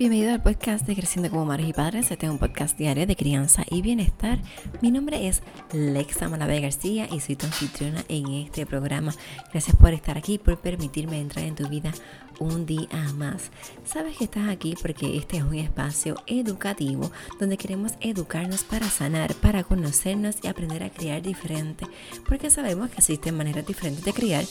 Bienvenido al podcast de Creciendo como Madres y Padres. Este es un podcast diario de crianza y bienestar. Mi nombre es Lexa Malabé García y soy tu anfitriona en este programa. Gracias por estar aquí, por permitirme entrar en tu vida un día más. Sabes que estás aquí porque este es un espacio educativo donde queremos educarnos para sanar, para conocernos y aprender a criar diferente. Porque sabemos que existen maneras diferentes de criar,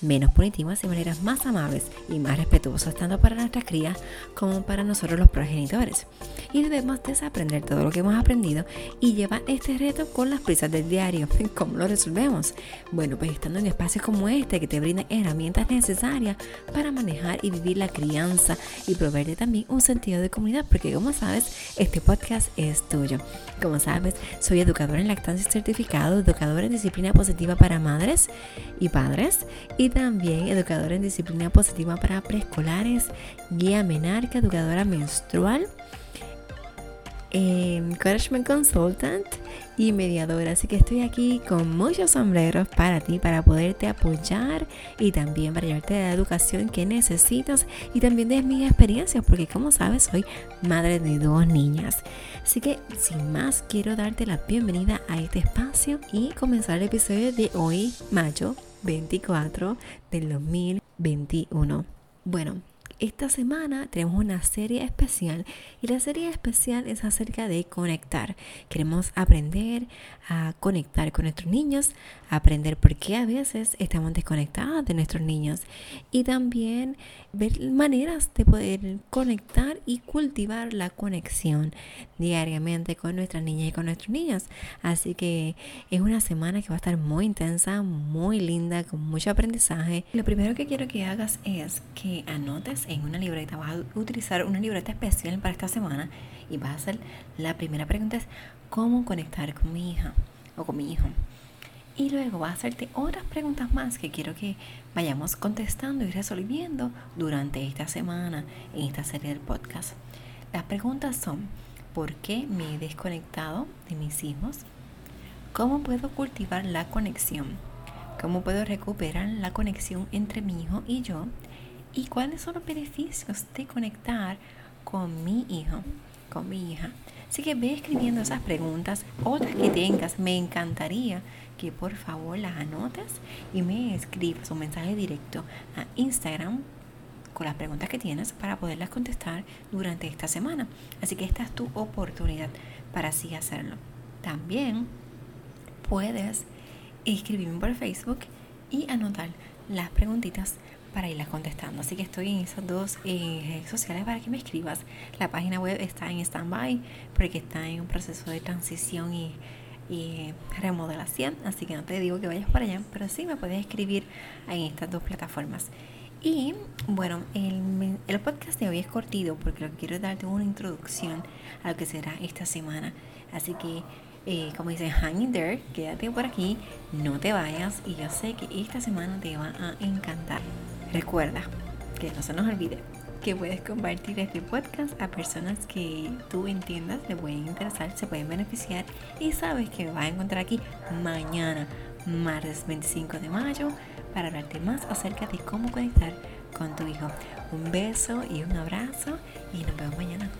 menos punitivas y maneras más amables y más respetuosas tanto para nuestras crías como para nosotros los progenitores. Y debemos desaprender todo lo que hemos aprendido y llevar este reto con las prisas del diario. ¿Cómo lo resolvemos? Bueno, pues estando en espacios como este que te brindan herramientas necesarias para manejar y vivir la crianza y proveerte también un sentido de comunidad, porque como sabes, este podcast es tuyo. Como sabes, soy educadora en lactancia certificado, educadora en disciplina positiva para madres y padres y también educadora en disciplina positiva para preescolares, guía menarca, educadora menstrual Encouragement Consultant y mediadora. Así que estoy aquí con muchos sombreros para ti, para poderte apoyar y también para llevarte la educación que necesitas y también de mis experiencias, porque como sabes, soy madre de dos niñas. Así que sin más, quiero darte la bienvenida a este espacio y comenzar el episodio de hoy, mayo 24 del 2021. Bueno, esta semana tenemos una serie especial y la serie especial es acerca de conectar. Queremos aprender a conectar con nuestros niños, aprender por qué a veces estamos desconectados de nuestros niños y también ver maneras de poder conectar y cultivar la conexión diariamente con nuestras niñas y con nuestros niños. Así que es una semana que va a estar muy intensa, muy linda, con mucho aprendizaje. Lo primero que quiero que hagas es que anotes en una libreta, vas a utilizar una libreta especial para esta semana y vas a hacer la primera pregunta es cómo conectar con mi hija o con mi hijo. Y luego vas a hacerte otras preguntas más que quiero que vayamos contestando y resolviendo durante esta semana en esta serie del podcast. Las preguntas son, ¿por qué me he desconectado de mis hijos? ¿Cómo puedo cultivar la conexión? ¿Cómo puedo recuperar la conexión entre mi hijo y yo? Y cuáles son los beneficios de conectar con mi hijo, con mi hija. Así que ve escribiendo esas preguntas, otras que tengas, me encantaría que por favor las anotes y me escribas un mensaje directo a Instagram con las preguntas que tienes para poderlas contestar durante esta semana. Así que esta es tu oportunidad para así hacerlo. También puedes escribirme por Facebook y anotar las preguntitas para irlas contestando. Así que estoy en esas dos eh, redes sociales para que me escribas. La página web está en stand-by porque está en un proceso de transición y, remodelación. Así que no te digo que vayas para allá, pero sí me puedes escribir en estas dos plataformas. Y bueno, el, el podcast de hoy es cortito porque quiero darte una introducción a lo que será esta semana. Así que eh, como dicen, hang in there, quédate por aquí, no te vayas y yo sé que esta semana te va a encantar. Recuerda que no se nos olvide que puedes compartir este podcast a personas que tú entiendas le pueden interesar, se pueden beneficiar y sabes que me vas a encontrar aquí mañana, martes 25 de mayo, para hablarte más acerca de cómo conectar con tu hijo. Un beso y un abrazo y nos vemos mañana.